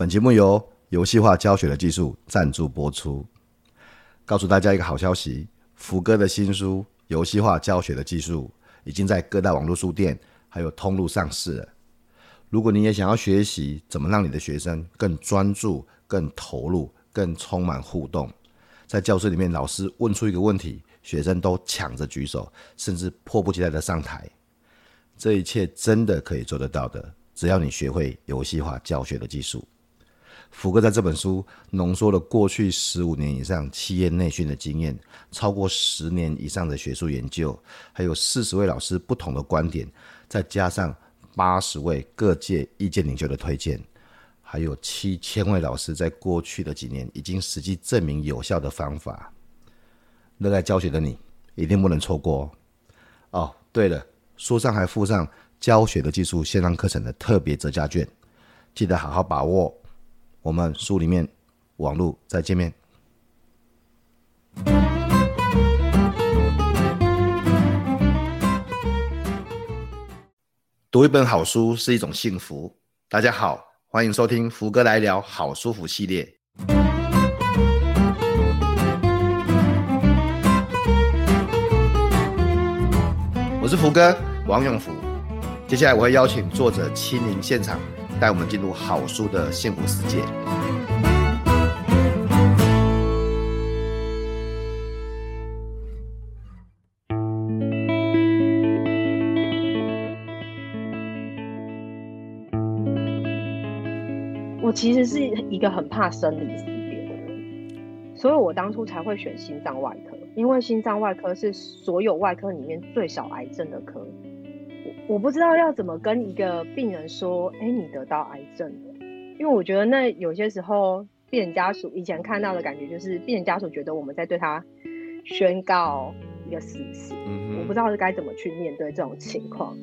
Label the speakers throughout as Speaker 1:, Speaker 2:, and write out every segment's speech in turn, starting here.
Speaker 1: 本节目由游戏化教学的技术赞助播出。告诉大家一个好消息，福哥的新书《游戏化教学的技术》已经在各大网络书店还有通路上市了。如果你也想要学习怎么让你的学生更专注、更投入、更充满互动，在教室里面老师问出一个问题，学生都抢着举手，甚至迫不及待的上台，这一切真的可以做得到的，只要你学会游戏化教学的技术。福哥在这本书浓缩了过去十五年以上企业内训的经验，超过十年以上的学术研究，还有四十位老师不同的观点，再加上八十位各界意见领袖的推荐，还有七千位老师在过去的几年已经实际证明有效的方法，热爱教学的你一定不能错过哦。哦，对了，书上还附上教学的技术线上课程的特别折价券，记得好好把握。我们书里面，网络再见面。读一本好书是一种幸福。大家好，欢迎收听福哥来聊好书福系列。我是福哥王永福，接下来我会邀请作者亲临现场。带我们进入好书的幸福世界。
Speaker 2: 我其实是一个很怕生离死别的人，所以我当初才会选心脏外科，因为心脏外科是所有外科里面最少癌症的科。我不知道要怎么跟一个病人说，哎，你得到癌症了，因为我觉得那有些时候，病人家属以前看到的感觉就是，病人家属觉得我们在对他宣告一个死刑，嗯、我不知道是该怎么去面对这种情况。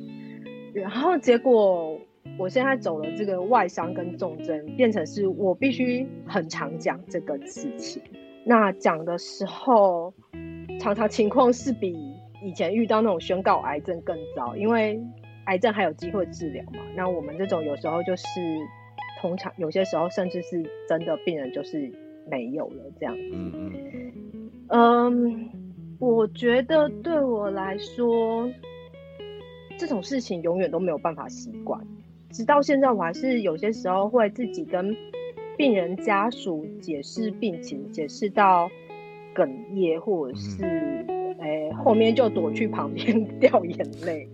Speaker 2: 然后结果，我现在走了这个外伤跟重症，变成是我必须很常讲这个事情。那讲的时候，常常情况是比。以前遇到那种宣告癌症更糟，因为癌症还有机会治疗嘛。那我们这种有时候就是，通常有些时候甚至是真的病人就是没有了这样子。嗯嗯。嗯，我觉得对我来说，这种事情永远都没有办法习惯。直到现在，我还是有些时候会自己跟病人家属解释病情，解释到哽咽或者是。嗯哎，后面就躲去旁边掉眼泪。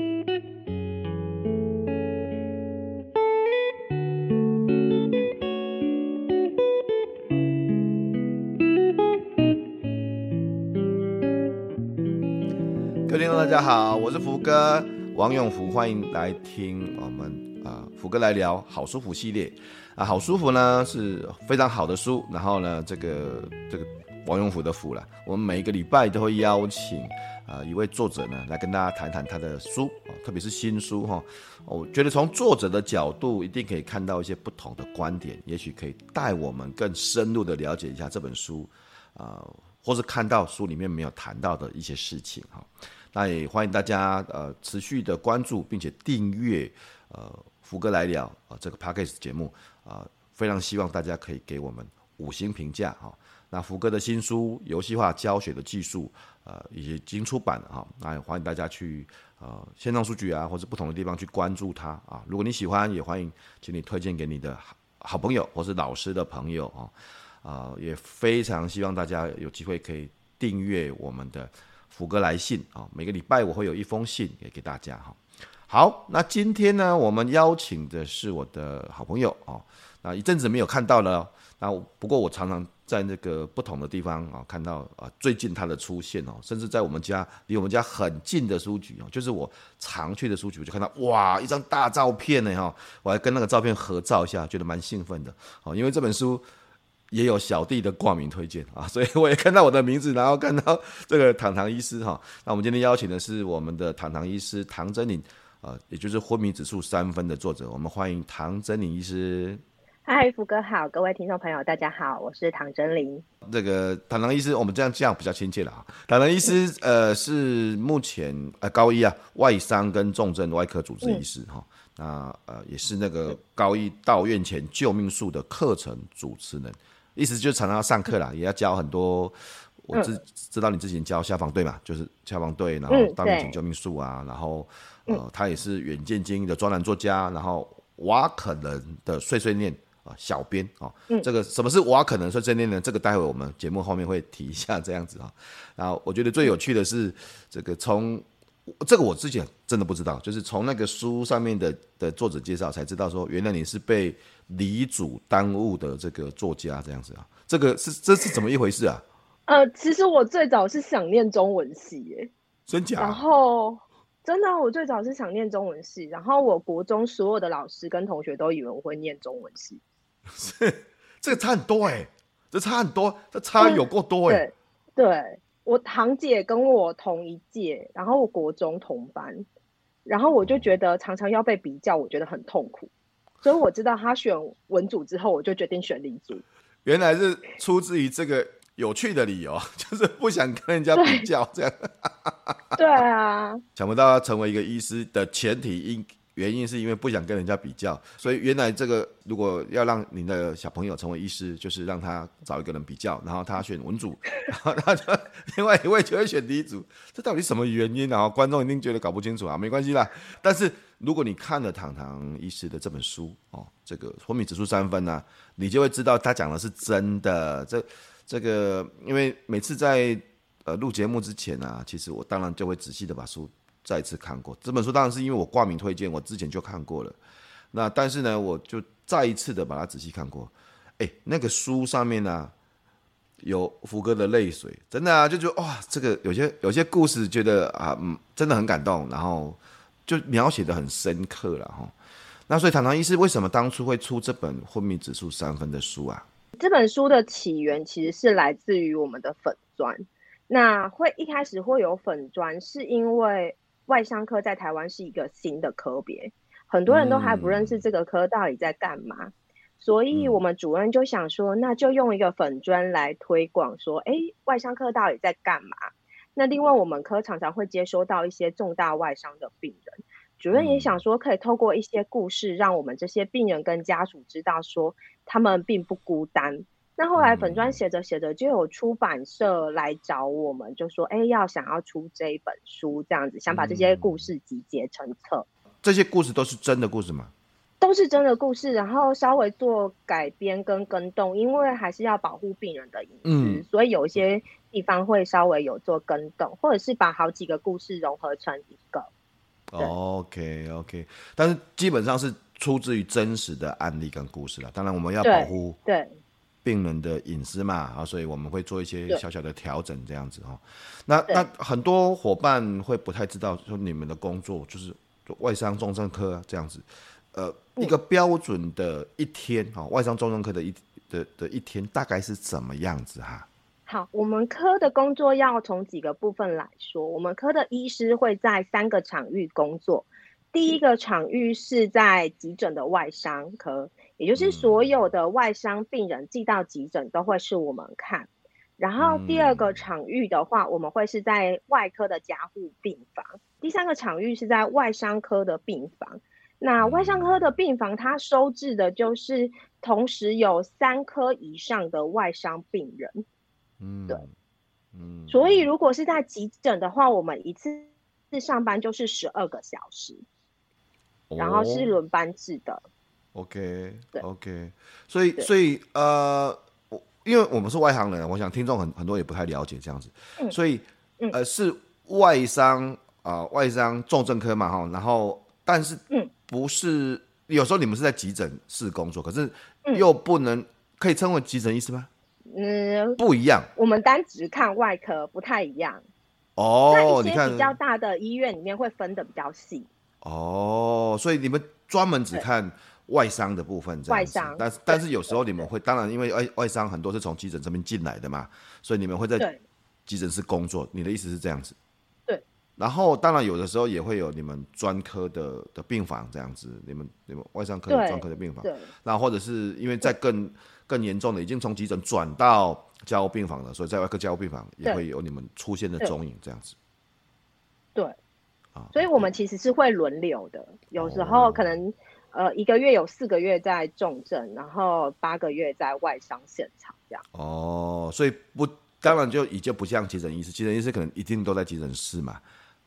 Speaker 1: 各位听众，大家好，我是福哥王永福，欢迎来听我们啊福哥来聊好舒服系列啊，好舒服呢是非常好的书，然后呢，这个这个。王永福的福了，我们每一个礼拜都会邀请啊、呃、一位作者呢来跟大家谈谈他的书啊，特别是新书哈。我觉得从作者的角度，一定可以看到一些不同的观点，也许可以带我们更深入的了解一下这本书啊、或是看到书里面没有谈到的一些事情哈。那也欢迎大家呃持续的关注，并且订阅呃福哥来聊啊这个 package 节目啊，非常希望大家可以给我们五星评价哈。那福哥的新书《游戏化教学的技术》呃已经出版了哈，那也欢迎大家去呃线上书局啊，或者不同的地方去关注他啊。如果你喜欢，也欢迎请你推荐给你的好朋友或是老师的朋友啊。啊，也非常希望大家有机会可以订阅我们的福哥来信啊，每个礼拜我会有一封信给给大家哈。好，那今天呢，我们邀请的是我的好朋友啊，那一阵子没有看到了，那不过我常常。在那个不同的地方啊，看到啊，最近他的出现哦，甚至在我们家离我们家很近的书局哦，就是我常去的书局，我就看到哇，一张大照片呢哈，我还跟那个照片合照一下，觉得蛮兴奋的哦，因为这本书也有小弟的挂名推荐啊，所以我也看到我的名字，然后看到这个堂堂医师哈，那我们今天邀请的是我们的堂堂医师唐贞麟啊，也就是昏迷指数三分的作者，我们欢迎唐贞麟医师。
Speaker 2: 嗨，福哥好，各位听众朋友，大家好，我是唐真玲。
Speaker 1: 这个唐唐医师，我们这样这样比较亲切了啊。唐唐医师，呃，是目前呃高一啊外伤跟重症外科主治医师哈、嗯。那呃也是那个高一到院前救命术的课程主持人，意思就是常常要上课啦，也要教很多。我知知道你之前教消防队嘛，就是消防队，然后到院前救命术啊，然后呃他也是远见精英的专栏作家，然后瓦可能的碎碎念。啊，小编啊，这个什么是瓦可能说真的呢？这个待会我们节目后面会提一下，这样子啊。然后我觉得最有趣的是，这个从这个我之前真的不知道，就是从那个书上面的的作者介绍才知道，说原来你是被离主耽误的这个作家这样子啊。这个是这是怎么一回事啊？
Speaker 2: 呃，其实我最早是想念中文系耶，
Speaker 1: 真假？
Speaker 2: 然后真的，我最早是想念中文系，然后我国中所有的老师跟同学都以为我会念中文系。
Speaker 1: 是，这个差很多哎、欸，这差很多，这差有够多哎、欸。
Speaker 2: 对，对我堂姐跟我同一届，然后我国中同班，然后我就觉得常常要被比较，我觉得很痛苦。所以我知道他选文组之后，我就决定选理组。
Speaker 1: 原来是出自于这个有趣的理由，就是不想跟人家比较这样。
Speaker 2: 对啊，
Speaker 1: 想不到要成为一个医师的前提应。原因是因为不想跟人家比较，所以原来这个如果要让你的小朋友成为医师，就是让他找一个人比较，然后他选文组，然后他就另外一位就会选理组，这到底什么原因然后？观众一定觉得搞不清楚啊，没关系啦。但是如果你看了糖糖医师的这本书哦，这个昏迷指数三分呢、你就会知道他讲的是真的。这这个因为每次在呃录节目之前啊，其实我当然就会仔细的把书。再次看过这本书，当然是因为我挂名推荐，我之前就看过了。那但是呢，我就再一次的把它仔细看过。哎，那个书上面呢、有福哥的泪水，真的啊，就觉得哇，这个有些有些故事，觉得啊，嗯，真的很感动，然后就描写的很深刻了哈。那所以唐唐医师为什么当初会出这本昏迷指数三分的书啊？
Speaker 2: 这本书的起源其实是来自于我们的粉砖。那会一开始会有粉砖，是因为。外伤科在台湾是一个新的科别，很多人都还不认识这个科到底在干嘛，嗯、所以我们主任就想说，那就用一个粉砖来推广，说，哎，外伤科到底在干嘛？那另外我们科常常会接收到一些重大外伤的病人，主任也想说，可以透过一些故事，让我们这些病人跟家属知道，说他们并不孤单。那后来粉专写着写着，就有出版社来找我们，就说：“哎、欸，要想要出这一本书，这样子想把这些故事集结成册。”
Speaker 1: 这些故事都是真的故事吗？
Speaker 2: 都是真的故事，然后稍微做改编跟跟动，因为还是要保护病人的隐私，嗯、所以有一些地方会稍微有做跟动，或者是把好几个故事融合成一个。
Speaker 1: OK OK，但是基本上是出自于真实的案例跟故事了。当然，我们要保护对。对病人的隐私嘛，啊，所以我们会做一些小小的调整，这样子哈。那那很多伙伴会不太知道，说你们的工作就是外伤重症科这样子，呃，一个标准的一天哈，外伤重症科的一的的一天大概是怎么样子哈？
Speaker 2: 好，我们科的工作要从几个部分来说，我们科的医师会在三个场域工作，第一个场域是在急诊的外伤科。也就是所有的外伤病人寄到急诊都会是我们看，然后第二个场域的话，我们会是在外科的加护病房，第三个场域是在外伤科的病房。那外伤科的病房，它收治的就是同时有三科以上的外伤病人。嗯，对，嗯，所以。如果是在急诊的话，我们一次次上班就是十二个小时，然后是轮班制的。
Speaker 1: 对。Okay. 所以所以呃，我因为我们是外行人，我想听众很很多也不太了解这样子，嗯、所以、嗯、呃是外伤啊、呃、外伤重症科嘛哈，然后但是不是、嗯、有时候你们是在急诊室工作，可是又不能可以称为急诊医师吗？嗯，不一样，
Speaker 2: 我们单只看外科不太一样
Speaker 1: 哦，
Speaker 2: 你看比较大的医院里面会分的比较细。
Speaker 1: 哦，所以你们专门只看。外伤的部分这样子，但是但是有时候你们会，当然因为外外伤很多是从急诊这边进来的嘛，所以你们会在急诊室工作。你的意思是这样子？
Speaker 2: 对。
Speaker 1: 然后当然有的时候也会有你们专科的的病房这样子，你们你们外伤科有专科的病房，对。那或者是因为在更更严重的，已经从急诊转到加护病房了，所以在外科加护病房也会有你们出现的踪影这样子。
Speaker 2: 对。
Speaker 1: 啊。
Speaker 2: 所以我们其实是会轮流的，有时候可能、哦、呃一个月有四个月在重症，然后八个月在外伤现场这样。
Speaker 1: 哦，所以不，当然就已经不像急诊医师，急诊医师可能一定都在急诊室嘛。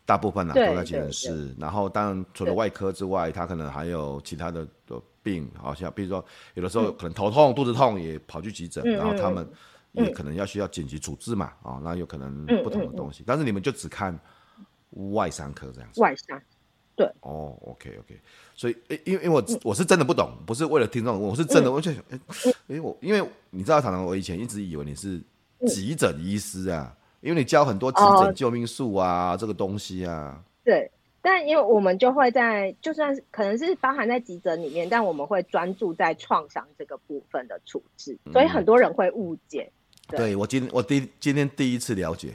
Speaker 1: 大部分呢、啊、都在急诊室，然后当然除了外科之外，他可能还有其他的的病，好像比如说有的时候可能头痛、嗯、肚子痛也跑去急诊、嗯，然后他们也可能要需要紧急处置嘛，啊、嗯哦，那有可能不同的东西、但是你们就只看外伤科这样子。
Speaker 2: 外伤，对。
Speaker 1: 哦，OK OK，所以因为因为我我是真的不懂，不是为了听众，我是真的，我就想，哎、欸，我因为你知道，常常我以前一直以为你是急诊医师啊。因为你教很多急诊救命术啊、哦，这个东西啊，
Speaker 2: 对，但因为我们就会在，就算是可能是包含在急诊里面，但我们会专注在创伤这个部分的处置，所以很多人会误解。嗯、对，对我今我第今天第一次了解，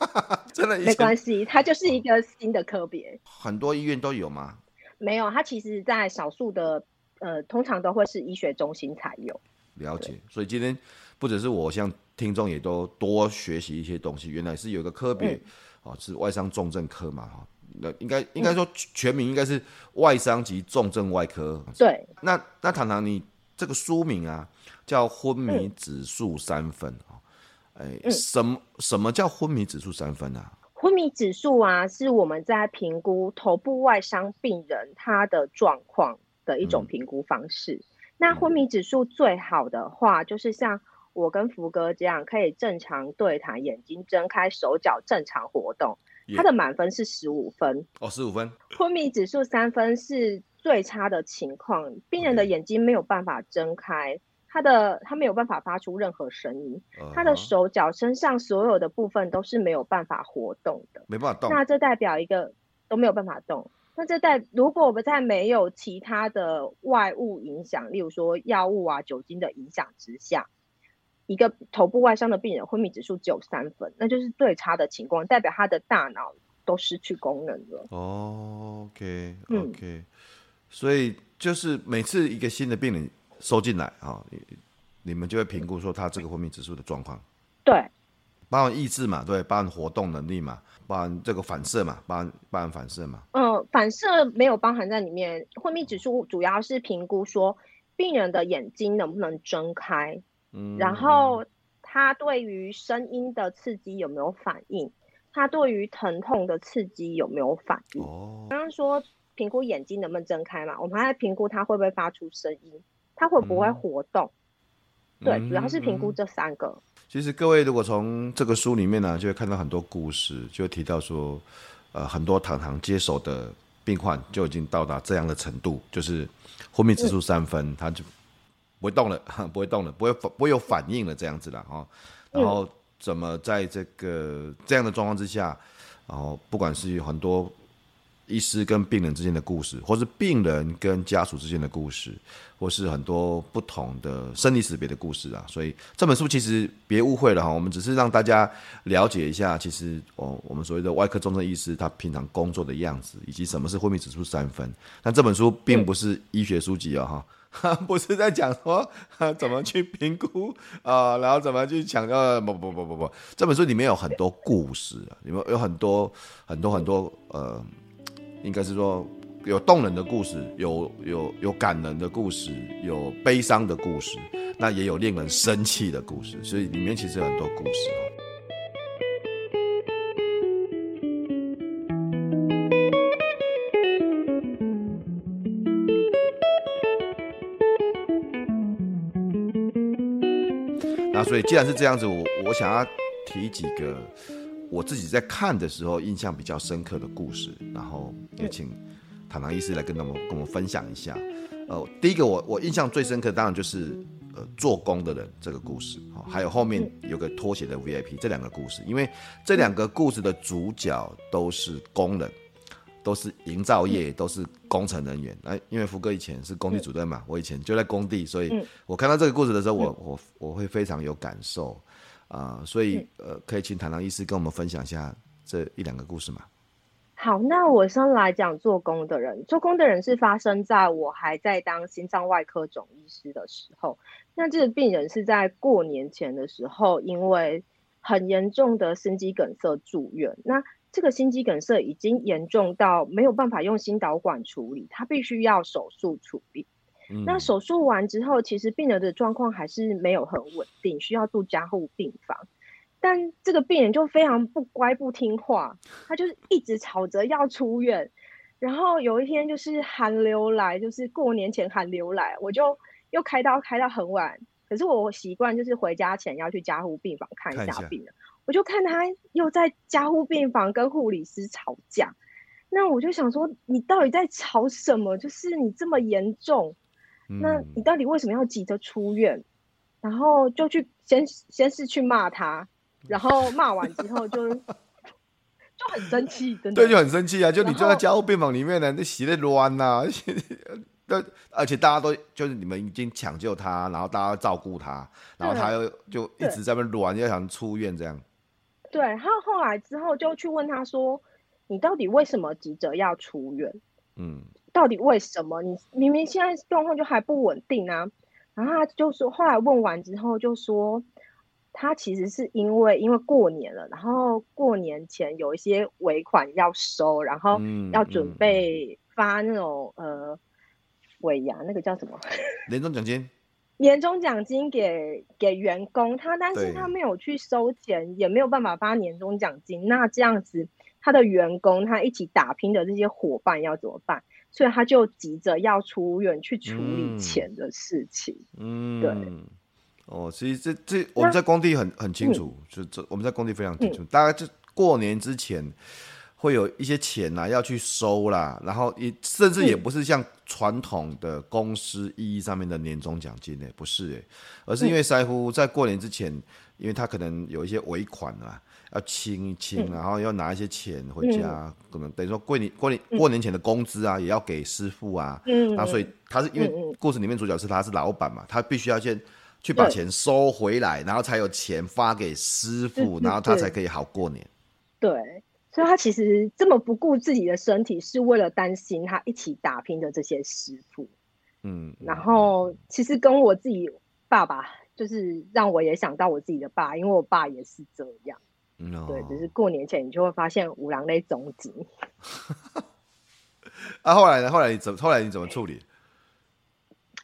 Speaker 2: 真的没关系，它就是一个新的科别。
Speaker 1: 很多医院都有吗？
Speaker 2: 没有，它其实，在少数的呃，通常都会是医学中心才有。
Speaker 1: 了解，所以今天不只是我像。听众也都多学习一些东西，原来是有一个科别，啊、嗯，是外伤重症科嘛，哈，那应该应该说全名应该是外伤及重症外科。
Speaker 2: 对，
Speaker 1: 那那糖糖，你这个书名啊叫昏迷指数三分啊，哎、嗯，什么什么叫昏迷指数三分啊？
Speaker 2: 昏迷指数啊，是我们在评估头部外伤病人他的状况的一种评估方式。嗯、那昏迷指数最好的话，就是像。我跟福哥这样可以正常对谈，眼睛睁开，手脚正常活动，他的满分是十五分
Speaker 1: 哦，十五分。
Speaker 2: 昏迷指数三分是最差的情况，病人的眼睛没有办法睁开，他的他没有办法发出任何声音，他的手脚身上所有的部分都是没有办法活动的，
Speaker 1: 没办法动。
Speaker 2: 那这代表一个都没有办法动。那这代如果我们在没有其他的外物影响，例如说药物啊、酒精的影响之下。一个头部外伤的病人，昏迷指数只有三分，那就是最差的情况，代表他的大脑都失去功能了。
Speaker 1: 哦 okay. 嗯、所以就是每次一个新的病人收进来啊、哦，你们就会评估说他这个昏迷指数的状况。
Speaker 2: 对，
Speaker 1: 包含意志嘛，对，包含活动能力嘛，包含这个反射嘛，包含包含反射嘛。
Speaker 2: 嗯、呃，反射没有包含在里面。昏迷指数主要是评估说病人的眼睛能不能睁开。嗯然后他对于声音的刺激有没有反应？他对于疼痛的刺激有没有反应？哦，刚刚说评估眼睛能不能睁开嘛，我们还在评估它会不会发出声音，它会不会活动？嗯、对，主要是评估这三个。嗯、
Speaker 1: 其实各位如果从这个书里面呢，就会看到很多故事，就会提到说，呃，很多糖糖接手的病患就已经到达这样的程度，就是昏迷指数三分，嗯、他就。不会动了，不会动了，不会不会有反应了，这样子的哈。然后怎么在这个这样的状况之下，然后不管是有很多医师跟病人之间的故事，或是病人跟家属之间的故事，或是很多不同的生离死别的故事啊。所以这本书其实别误会了哈，我们只是让大家了解一下，其实哦，我们所谓的外科重症医师他平常工作的样子，以及什么是昏迷指数三分。但这本书并不是医学书籍啊哈。不是在讲说怎么去评估啊、然后怎么去强调？不不不不不，这本书里面有很多故事啊，里面有很多很多很多呃，应该是说有动人的故事，有有有感人的故事，有悲伤的故事，那也有令人生气的故事，所以里面其实有很多故事。所以，既然是这样子，我我想要提几个我自己在看的时候印象比较深刻的故事，然后也请糖糖医师来跟他们跟我们分享一下。呃，第一个我我印象最深刻，当然就是呃做工的人这个故事，还有后面有个拖鞋的 VIP 这两个故事，因为这两个故事的主角都是工人。都是营造业，都是工程人员。哎，因为福哥以前是工地主任嘛，我以前就在工地，所以我看到这个故事的时候，我我我会非常有感受啊、呃。所以呃，可以请糖糖医师跟我们分享一下这一两个故事吗？
Speaker 2: 好，那我先来讲做工的人。做工的人是发生在我还在当心脏外科总医师的时候。那这个病人是在过年前的时候，因为很严重的心肌梗塞住院。那这个心肌梗塞已经严重到没有办法用心导管处理，他必须要手术处理。嗯、那手术完之后，其实病人的状况还是没有很稳定，需要住加护病房。但这个病人就非常不乖不听话，他就是一直吵着要出院。然后有一天就是寒流来，就是过年前寒流来，我就又开刀开到很晚。可是我习惯就是回家前要去加护病房看一下病人，我就看他又在加护病房跟护理师吵架。那我就想说，你到底在吵什么？就是你这么严重，那你到底为什么要急着出院？然后就去先先是去骂他。然后骂完之后就 就很生气，真的。
Speaker 1: 对，就很生气啊！就你就在加护病房里面呢，那洗的乱呐，而且大家都就是你们已经抢救他，然后大家照顾他，然后他又就一直在那乱，要想出院这样。
Speaker 2: 对，他后后来之后就去问他说：“你到底为什么急着要出院？嗯，到底为什么？你明明现在状况就还不稳定啊！”然后他就说，后来问完之后就说。他其实是因为因为过年了，然后过年前有一些尾款要收，然后要准备发那种、嗯嗯、呃尾牙，那个叫什么？
Speaker 1: 年终奖金。
Speaker 2: 年终奖金给给员工，他但是他没有去收钱，也没有办法发年终奖金。那这样子，他的员工他一起打拼的这些伙伴要怎么办？所以他就急着要出院去处理钱的事情。嗯，对。
Speaker 1: 哦，其实这这我们在工地很很清楚，就这我们在工地非常清楚，大概就过年之前会有一些钱呐要去收啦，然后也甚至也不是像传统的公司意义上面的年终奖金呢，不是诶，而是因为师傅在过年之前，因为他可能有一些尾款啊要清一清，然后要拿一些钱回家，可能等于说过年过年过年前的工资啊也要给师傅啊，嗯那所以他是因为故事里面主角是他是老板嘛，他必须要先。去把钱收回来，然后才有钱发给师傅，然后他才可以好过年。
Speaker 2: 对，所以他其实这么不顾自己的身体，是为了担心他一起打拼的这些师傅。嗯，然后其实跟我自己爸爸，就是让我也想到我自己的爸，因为我爸也是这样。No. 对，只是过年前你就会发现五郎那种子。
Speaker 1: 啊，后来呢？后来你怎么？后来你怎么处理？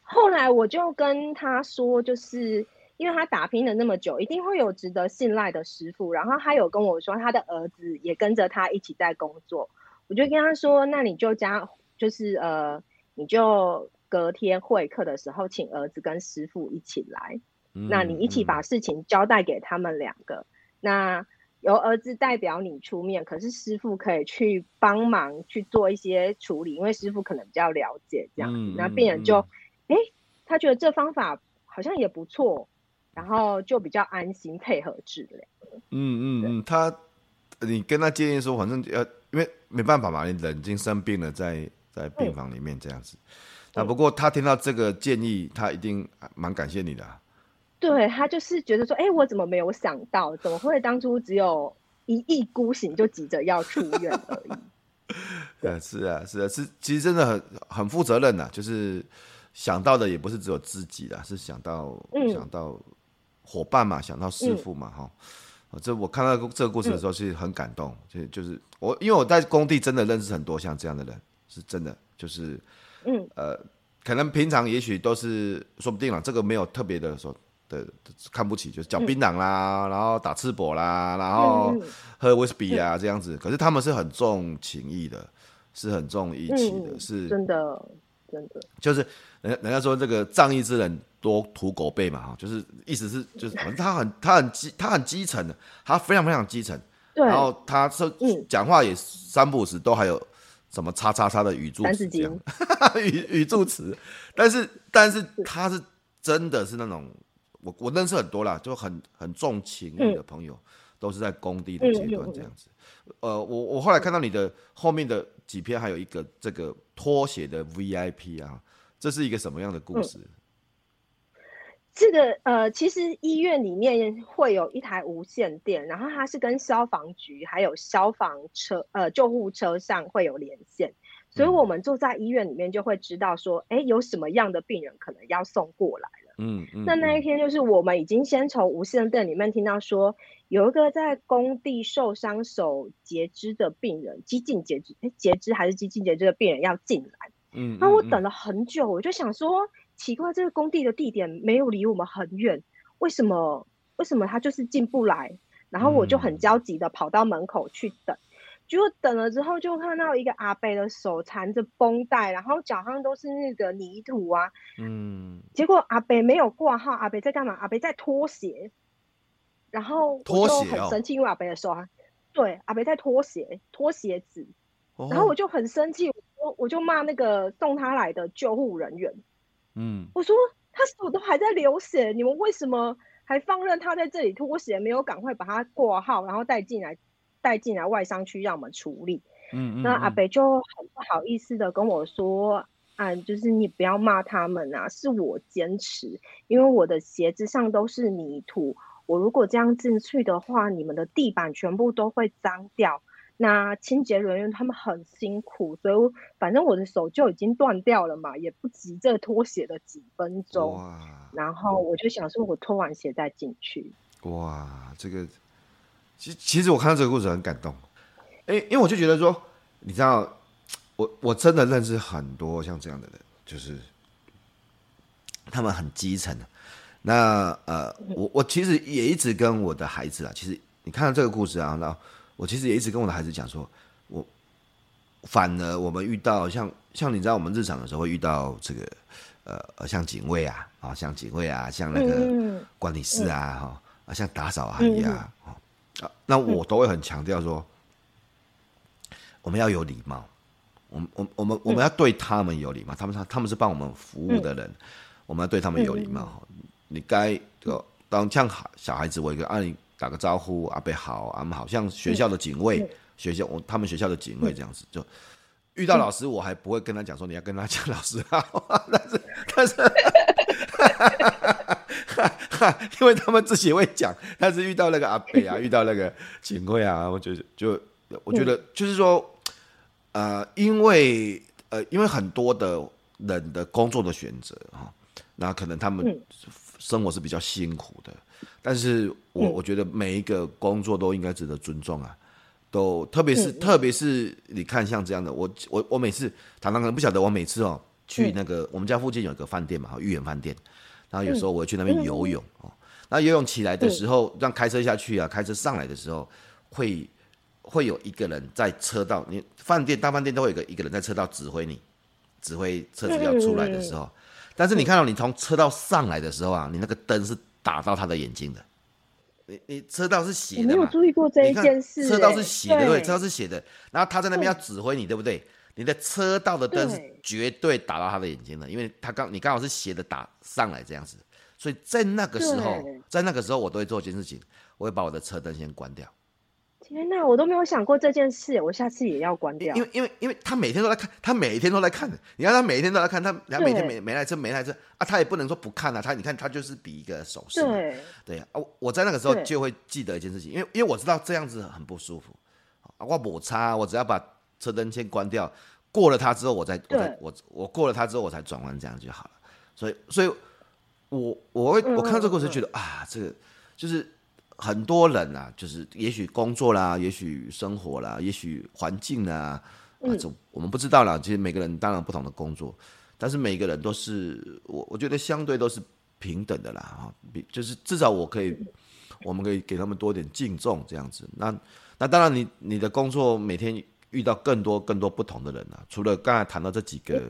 Speaker 2: 后来我就跟他说，就是因为他打拼了那么久，一定会有值得信赖的师傅。然后他有跟我说，他的儿子也跟着他一起在工作。我就跟他说，那你就加，就是呃，你就隔天会客的时候，请儿子跟师傅一起来。嗯、那你一起把事情交代给他们两个。嗯、那由儿子代表你出面，可是师傅可以去帮忙去做一些处理，因为师傅可能比较了解这样。嗯、那病人就。嗯哎，他觉得这方法好像也不错，然后就比较安心配合治疗。
Speaker 1: 嗯嗯嗯，他，你跟他建议说，反正要，因为没办法嘛，你人已经生病了，在在病房里面这样子。嗯、那不过他听到这个建议，他一定蛮感谢你的、啊。
Speaker 2: 对，他就是觉得说，哎，我怎么没有想到？怎么会当初只有一意孤行就急着要出院而已？
Speaker 1: 对，是啊，是啊，是，其实真的很很负责任呐、啊，就是。想到的也不是只有自己啦，是想到、嗯、想到伙伴嘛，想到师傅嘛，哈、嗯。这我看到这个故事的时候是很感动，就就是我因为我在工地真的认识很多像这样的人，是真的，就是嗯呃，可能平常也许都是说不定了，这个没有特别的说的看不起，就是嚼槟榔啦，嗯、然后打赤膊啦，然后喝威士忌啊这样子，可是他们是很重情义的，是很重义气的，嗯、是
Speaker 2: 真的真的。
Speaker 1: 就是。人人家说这个仗义之人多屠狗辈嘛，哈，就是意思是就是反正他很他很基他很基层的，他非常非常基层，对。然后他说讲话也三不五时都还有什么叉叉叉的语助词这样，语语助词，但是但是。他是真的是那种我我认识很多啦，就很很重情义的朋友，嗯、都是在工地的阶段这样子。呃，我我后来看到你的后面的几篇，还有一个这个拖鞋的 VIP 啊。这是一个什么样的故事？
Speaker 2: 嗯、这个呃，其实医院里面会有一台无线电，然后它是跟消防局还有消防车呃救护车上会有连线，所以我们坐在医院里面就会知道说，哎，有什么样的病人可能要送过来了。
Speaker 1: 嗯嗯。
Speaker 2: 那那一天就是我们已经先从无线电里面听到说，有一个在工地受伤手截肢的病人，肌腱截肢，哎，截肢还是肌腱截肢的病人要进来。嗯。那我等了很久，我就想说，奇怪，这个工地的地点没有离我们很远，为什么？为什么他就是进不来？然后我就很焦急的跑到门口去等。结果等了之后，就看到一个阿伯的手缠着绷带，然后脚上都是那个泥土啊。嗯。结果阿伯没有挂号，阿伯在干嘛？阿伯在脱鞋。然后我就很生气，因为阿伯的手啊，对，阿伯在脱鞋，脱鞋子。然后我就很生气，我我就骂那个送他来的救护人员。嗯。我说他手都还在流血，你们为什么还放任他在这里脱鞋？没有赶快把他挂号，然后带进来。带进来外商去让我们处理。嗯，嗯，那阿北就很不好意思的跟我说：“啊，就是你不要骂他们啊，是我坚持，因为我的鞋子上都是泥土，我如果这样进去的话，你们的地板全部都会脏掉。那清洁人员他们很辛苦，所以反正我的手就已经断掉了嘛，也不急着脱鞋的几分钟。哇！然后我就想说，我脱完鞋再进去。
Speaker 1: 哇，这个。”其其实我看到这个故事很感动，哎，因为我就觉得说，你知道，我我真的认识很多像这样的人，就是他们很基层的。那呃，我我其实也一直跟我的孩子啊，其实你看到这个故事啊，那我其实也一直跟我的孩子讲说，我反而我们遇到像像你知道，我们日常的时候会遇到这个呃像警卫啊啊，像警卫啊，像那个管理室啊哈啊，像打扫阿姨啊。啊，那我都会很强调说，我们要有礼貌，我们我我们我们要对他们有礼貌，他们他他们是帮我们服务的人，我们要对他们有礼貌。你该就当像小孩子，我一个按你打个招呼，阿伯好，阿们好，像学校的警卫，学校我他们学校的警卫这样子，就遇到老师，我还不会跟他讲说你要跟他讲老师好，但 是但是。因为他们自己会讲，但是遇到那个阿北啊，遇到那个警卫啊，我觉得就我觉得就是说，呃，因为呃，因为很多的人的工作的选择哈，那可能他们生活是比较辛苦的，但是我我觉得每一个工作都应该值得尊重啊，都特别是特别是你看像这样的，我我我每次常常可能不晓得，我每次哦去那个我们家附近有一个饭店嘛，御园饭店。然后有时候我会去那边游泳哦，那游泳起来的时候，让开车下去啊，开车上来的时候，会会有一个人在车道，你饭店大饭店都会有一个一个人在车道指挥你，指挥车子要出来的时候。但是你看到你从车道上来的时候啊，你那个灯是打到他的眼睛的，你你车道是斜的嘛？
Speaker 2: 没有注意过这一件事。
Speaker 1: 车道是斜的，对，车道是斜的，然后他在那边要指挥你，对不对？你的车道的灯是绝对打到他的眼睛的，因为他刚你刚好是斜的打上来这样子，所以在那个时候，在那个时候我都会做一件事情，我会把我的车灯先关掉。
Speaker 2: 天哪，我都没有想过这件事，我下次也要关掉。
Speaker 1: 因为因为因为他每天都在看，他每天都在看，你看他每天都在看，他他每天每每台车每台车啊，他也不能说不看啊，他你看他就是比一个手势，对。对啊，我在那个时候就会记得一件事情，因为因为我知道这样子很不舒服。啊，我摩擦，我只要把。车灯先关掉，过了它之后，我再我再我我过了它之后，我才转弯，这样就好了。所以，所以我我会我看到这个过程，觉得啊，这个就是很多人啊，就是也许工作啦，也许生活啦，也许环境啊，啊，这我们不知道啦。其实每个人当然不同的工作，但是每个人都是我我觉得相对都是平等的啦。哈，比就是至少我可以，我们可以给他们多点敬重，这样子。那那当然，你你的工作每天。遇到更多更多不同的人啊，除了刚才谈到这几个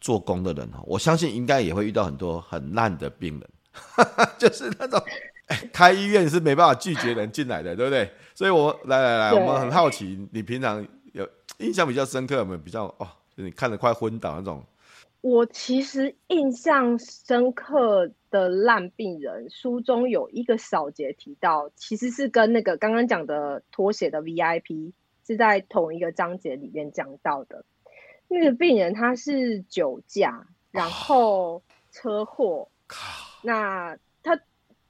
Speaker 1: 做工的人哈，我相信应该也会遇到很多很烂的病人，就是那种、欸、开医院是没办法拒绝人进来的，对不对？所以我来来来，我们很好奇，你平常有印象比较深刻，有没有比较哦，就你看得快昏倒那种？
Speaker 2: 我其实印象深刻的烂病人，书中有一个小节提到，其实是跟那个刚刚讲的脱鞋的 VIP。是在同一个章节里面讲到的，那个病人他是酒驾，然后车祸，那他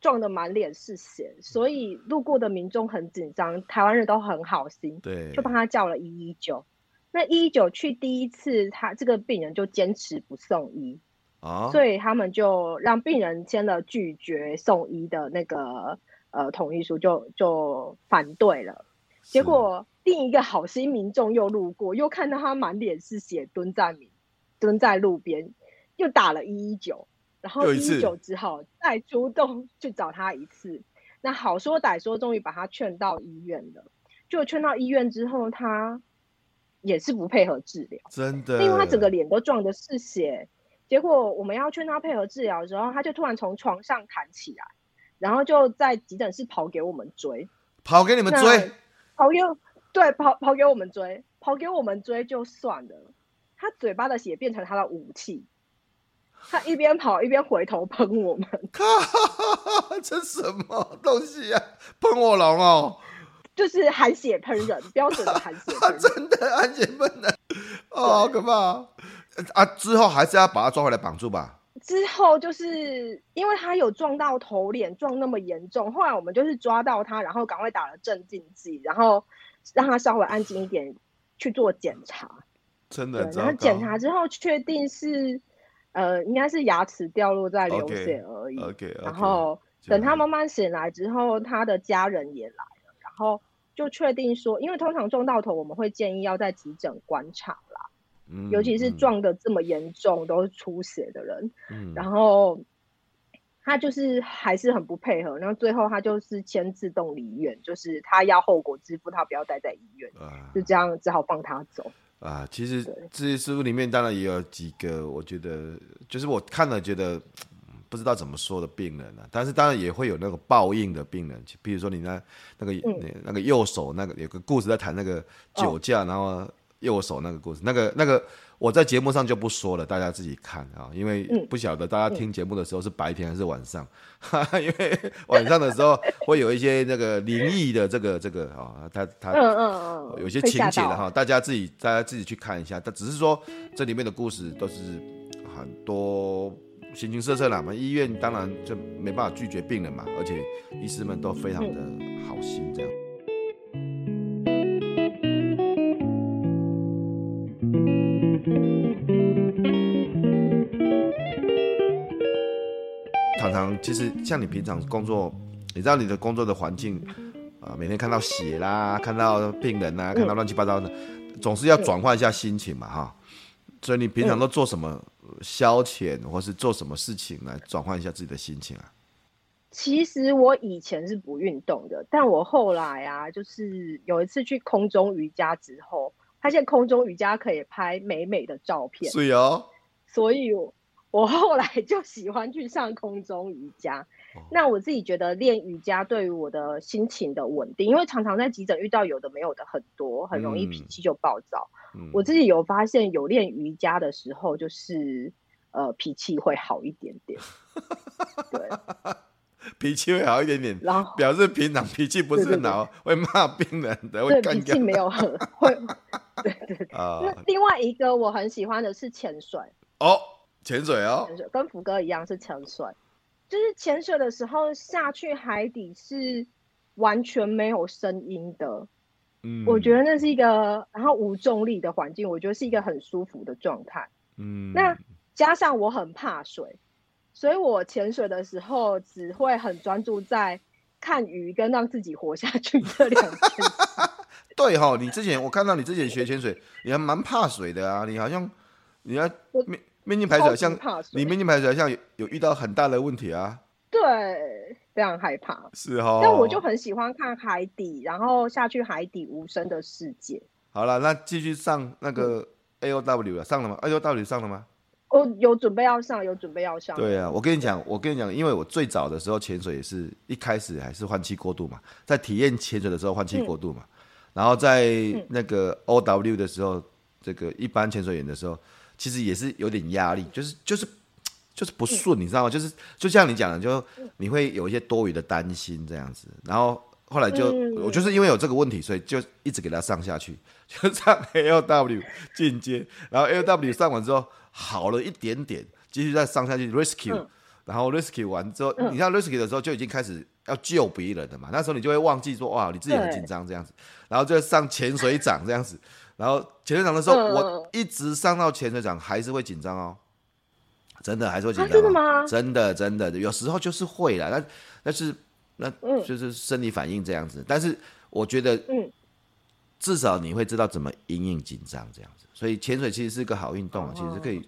Speaker 2: 撞得满脸是血，所以路过的民众很紧张，台湾人都很好心，对，就帮他叫了一一九。那一一九去第一次，他这个病人就坚持不送医，
Speaker 1: 啊，
Speaker 2: 所以他们就让病人签了拒绝送医的那个呃同意书就，就就反对了。结果另一个好心民众又路过，又看到他满脸是血，蹲在蹲在路边，又打了一一九，然后一一九之后再出动去找他一次。那好说歹说，终于把他劝到医院了。就劝到医院之后，他也是不配合治疗，
Speaker 1: 真的，
Speaker 2: 因为他整个脸都撞的是血。结果我们要劝他配合治疗的时候，他就突然从床上弹起来，然后就在急诊室跑给我们追，
Speaker 1: 跑给你们追，
Speaker 2: 跑给对跑跑给我们追，跑给我们追就算了，他嘴巴的血变成他的武器，他一边跑一边回头喷我们，
Speaker 1: 靠，这什么东西啊？喷我龙哦，
Speaker 2: 就是含血喷人，标准的含血喷 人，
Speaker 1: 真的含血喷人，哦，好可怕。啊！之后还是要把他抓回来绑住吧。
Speaker 2: 之后就是因为他有撞到头脸，撞那么严重，后来我们就是抓到他，然后赶快打了镇静剂，然后让他稍微安静一点去做检查。
Speaker 1: 真的，
Speaker 2: 然后检查之后确定是呃，应该是牙齿掉落在流血而已。
Speaker 1: Okay, okay, okay,
Speaker 2: 然后等他慢慢醒来之后，他的家人也来了，然后就确定说，因为通常撞到头，我们会建议要在急诊观察啦。尤其是撞得这么严重，嗯、都是出血的人，嗯，然后他就是还是很不配合，然后最后他就是签自动离院，就是他要后果自负，他不要待在医院，啊，就这样只好放他走。
Speaker 1: 啊，其实这些师傅里面当然也有几个，我觉得就是我看了觉得不知道怎么说的病人啊，但是当然也会有那个报应的病人，比如说你那那个、嗯、那个右手那个有个故事在谈那个酒驾，哦、然后。右手那个故事，那个那个我在节目上就不说了，大家自己看啊，因为不晓得大家听节目的时候是白天还是晚上，哈、嗯、哈，因为晚上的时候会有一些那个灵异的这个这个啊，他他嗯嗯嗯，有些情节的哈，大家自己大家自己去看一下，但只是说这里面的故事都是很多形形色色的嘛，医院当然就没办法拒绝病人嘛，而且医师们都非常的好心这样。常常其实像你平常工作，你知道你的工作的环境啊、呃，每天看到血啦，看到病人呐，看到乱七八糟的，总是要转换一下心情嘛哈。所以你平常都做什么消遣，或是做什么事情来转换一下自己的心情啊？
Speaker 2: 其实我以前是不运动的，但我后来啊，就是有一次去空中瑜伽之后。发现空中瑜伽可以拍美美的照片，
Speaker 1: 是哦。
Speaker 2: 所以我，我后来就喜欢去上空中瑜伽。哦。那我自己觉得练瑜伽对于我的心情的稳定，因为常常在急诊遇到有的没有的很多，很容易脾气就暴躁。嗯。我自己有发现，有练瑜伽的时候，就是呃脾气会好一点点。对。
Speaker 1: 脾气会好一点点，然后表示平常脾气不是很好，会骂病人的，会干。
Speaker 2: 脾气没有很会。对对对。啊。那另外一个我很喜欢的是潜水。
Speaker 1: 哦，潜水哦。
Speaker 2: 潜水跟福哥一样是潜水，就是潜水的时候下去海底是完全没有声音的。嗯。我觉得那是一个然后无重力的环境，我觉得是一个很舒服的状态。嗯。那加上我很怕水。所以我潜水的时候只会很专注在看鱼跟让自己活下去这两件事。
Speaker 1: 对哈，你之前我看到你之前学潜水，你还蛮怕水的啊。你好像你要面面镜排水，像你面镜排水，像有有遇到很大的问题啊。
Speaker 2: 对，非常害怕。
Speaker 1: 是哈。
Speaker 2: 但我就很喜欢看海底，然后下去海底无声的世界。
Speaker 1: 好了，那继续上那个 A O W 了，上了吗？A O W 上了吗？
Speaker 2: 我有准备要上，有准备要上。
Speaker 1: 对啊，我跟你讲，我跟你讲，因为我最早的时候潜水也是一开始还是换气过度嘛，在体验潜水的时候换气过度嘛，嗯、然后在那个 O W 的时候，嗯、这个一般潜水员的时候，其实也是有点压力，就是就是 就是不顺，嗯、你知道吗？就是就像你讲的，就你会有一些多余的担心这样子，然后后来就、嗯、我就是因为有这个问题，所以就一直给他上下去，就上 L W 进阶，然后 L W 上完之后。好了一点点，继续再上下去 rescue，、嗯、然后 rescue 完之后，嗯、你看 rescue 的时候就已经开始要救别人了嘛，那时候你就会忘记说哇，你自己很紧张这样子，然后就上潜水长这样子，然后潜水长的时候，嗯、我一直上到潜水长还是会紧张哦，真的还是会紧张、啊？
Speaker 2: 真的吗？
Speaker 1: 真的真的，有时候就是会啦，那那是那就是生理反应这样子。嗯、但是我觉得，嗯，至少你会知道怎么因应紧张这样子。所以潜水其实是一个好运动，哦、其实可以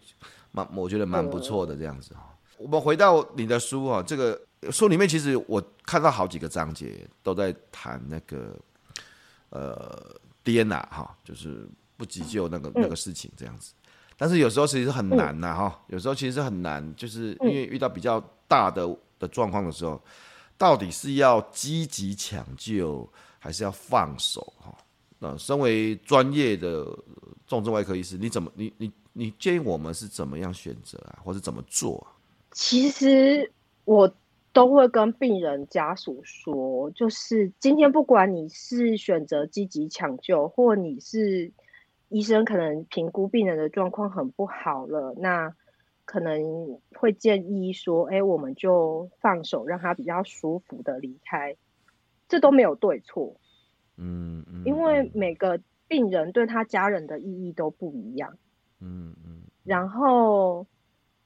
Speaker 1: 蛮我觉得蛮不错的这样子哈。嗯、我们回到你的书啊，这个书里面其实我看到好几个章节都在谈那个呃 DNA 哈，就是不急救那个、嗯、那个事情这样子。但是有时候其实很难呐，哈，有时候其实很难，就是因为遇到比较大的的状况的时候，到底是要积极抢救还是要放手哈？那身为专业的重症外科医师，你怎么你你你建议我们是怎么样选择啊，或是怎么做啊？
Speaker 2: 其实我都会跟病人家属说，就是今天不管你是选择积极抢救，或你是。医生可能评估病人的状况很不好了，那可能会建议说：“哎，我们就放手，让他比较舒服的离开。”这都没有对错，嗯，嗯，因为每个病人对他家人的意义都不一样，嗯嗯。然后，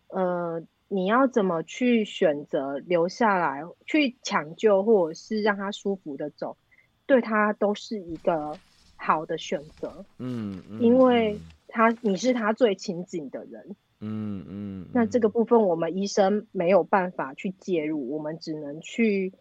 Speaker 2: 呃，你要怎么去选择留下来去抢救，或者是让他舒服的走，对他都是一个。好的选择，嗯，嗯，因为他你是他最亲近的人，嗯嗯，嗯，那这个部分我们医生没有办法去介入，我们只能去，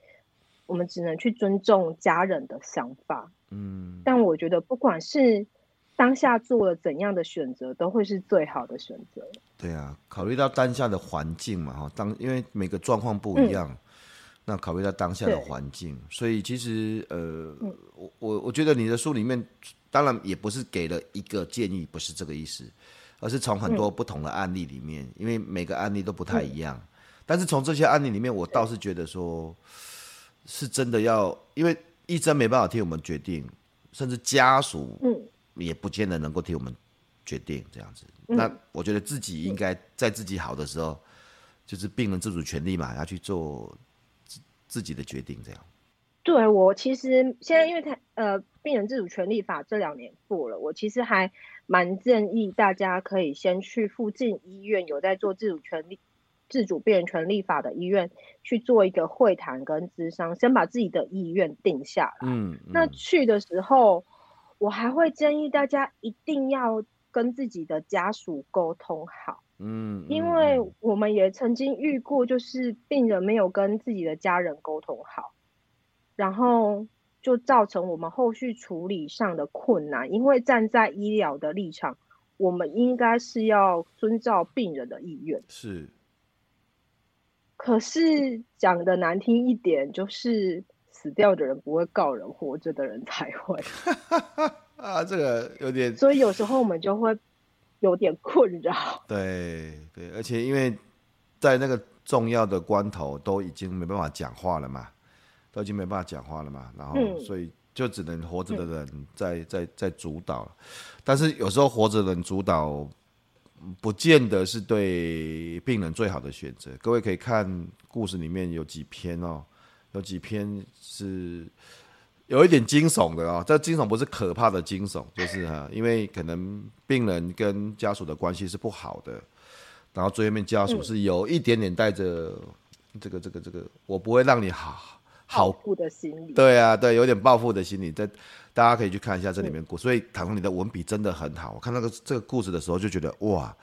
Speaker 2: 我们只能去尊重家人的想法，嗯，但我觉得不管是当下做了怎样的选择，都会是最好的选择。
Speaker 1: 对啊，考虑到当下的环境嘛，哈，当因为每个状况不一样。嗯那考虑到当下的环境，所以其实呃，嗯、我我我觉得你的书里面当然也不是给了一个建议，不是这个意思，而是从很多不同的案例里面，嗯、因为每个案例都不太一样。嗯、但是从这些案例里面，我倒是觉得说，是真的要，因为医生没办法替我们决定，甚至家属也不见得能够替我们决定这样子。嗯、那我觉得自己应该在自己好的时候，就是病人自主权利嘛，要去做。自己的决定这样，
Speaker 2: 对我其实现在因为他呃病人自主权利法这两年过了，我其实还蛮建议大家可以先去附近医院有在做自主权利自主病人权利法的医院去做一个会谈跟咨商，先把自己的意愿定下来。嗯，嗯，那去的时候，我还会建议大家一定要跟自己的家属沟通好。嗯，因为我们也曾经遇过，就是病人没有跟自己的家人沟通好，然后就造成我们后续处理上的困难。因为站在医疗的立场，我们应该是要遵照病人的意愿。
Speaker 1: 是，
Speaker 2: 可是讲的难听一点，就是死掉的人不会告人，活着的人才会。
Speaker 1: 啊，这个有点。
Speaker 2: 所以有时候我们就会。有点困扰，
Speaker 1: 对对，而且因为在那个重要的关头都已经没办法讲话了嘛，都已经没办法讲话了嘛，然后所以就只能活着的人在在在主导，但是有时候活着的人主导不见得是对病人最好的选择。各位可以看故事里面有几篇哦，有几篇是。有一点惊悚的哦，这惊悚不是可怕的惊悚，就是哈，因为可能病人跟家属的关系是不好的，然后最后面家属是有一点点带着这个这个这个，我不会让你好好
Speaker 2: 报复的心理。
Speaker 1: 对啊，对，有点报复的心理。在大家可以去看一下这里面故。所以唐唐你的文笔真的很好，我看那个这个故事的时候就觉得哇，